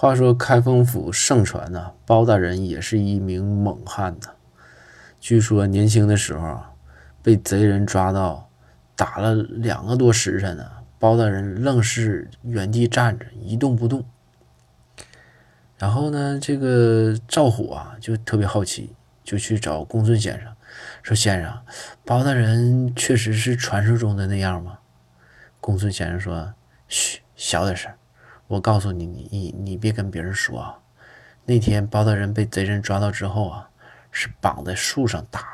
话说开封府盛传呢，包大人也是一名猛汉呐。据说年轻的时候啊，被贼人抓到，打了两个多时辰呢，包大人愣是原地站着一动不动。然后呢，这个赵虎啊就特别好奇，就去找公孙先生，说：“先生，包大人确实是传说中的那样吗？”公孙先生说：“嘘，小点声。”我告诉你，你你你别跟别人说啊！那天包大人被贼人抓到之后啊，是绑在树上打。